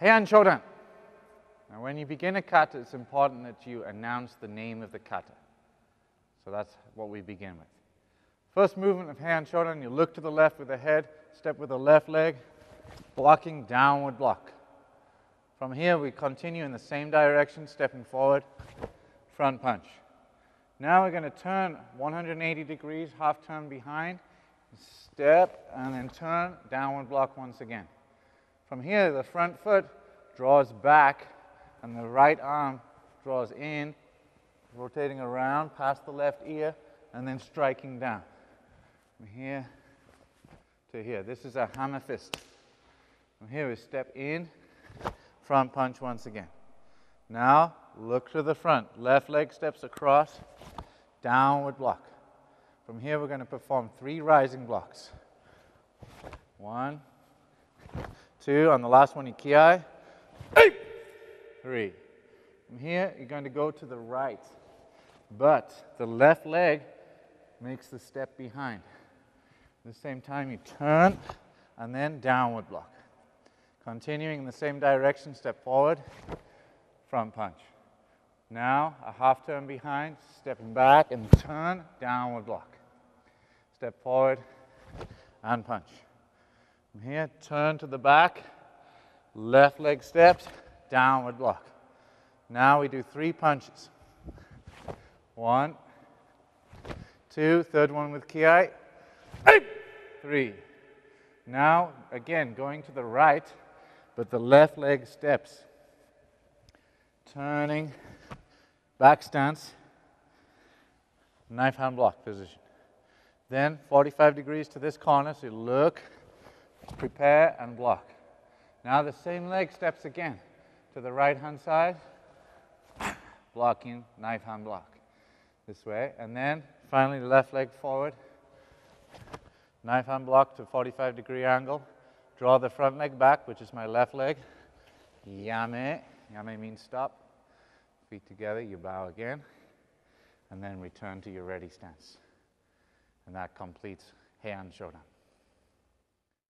Heian Shodan. Now, when you begin a kata, it's important that you announce the name of the kata. So that's what we begin with. First movement of Heian Shodan, you look to the left with the head, step with the left leg, blocking downward block. From here, we continue in the same direction, stepping forward, front punch. Now we're going to turn 180 degrees, half turn behind, step, and then turn, downward block once again. From here, the front foot draws back, and the right arm draws in, rotating around past the left ear, and then striking down. From here to here. This is a hammer fist. From here, we step in, front punch once again. Now, look to the front. Left leg steps across, downward block. From here, we're going to perform three rising blocks. One, two, on the last one, you kiai. Three. From here, you're going to go to the right, but the left leg makes the step behind. At the same time, you turn and then downward block. Continuing in the same direction, step forward, front punch. Now, a half turn behind, stepping back and turn, downward block. Step forward and punch. From here, turn to the back, left leg steps, downward block. Now we do three punches. One, two, third one with kiai. Three. Now, again, going to the right, but the left leg steps. Turning, back stance, knife hand block position. Then 45 degrees to this corner, so you look, prepare, and block. Now the same leg steps again to the right hand side, blocking, knife hand block this way. And then finally the left leg forward, knife hand block to 45 degree angle. Draw the front leg back, which is my left leg. Yame. Yame means stop. Feet together, you bow again. And then return to your ready stance. And that completes Heian Shodan.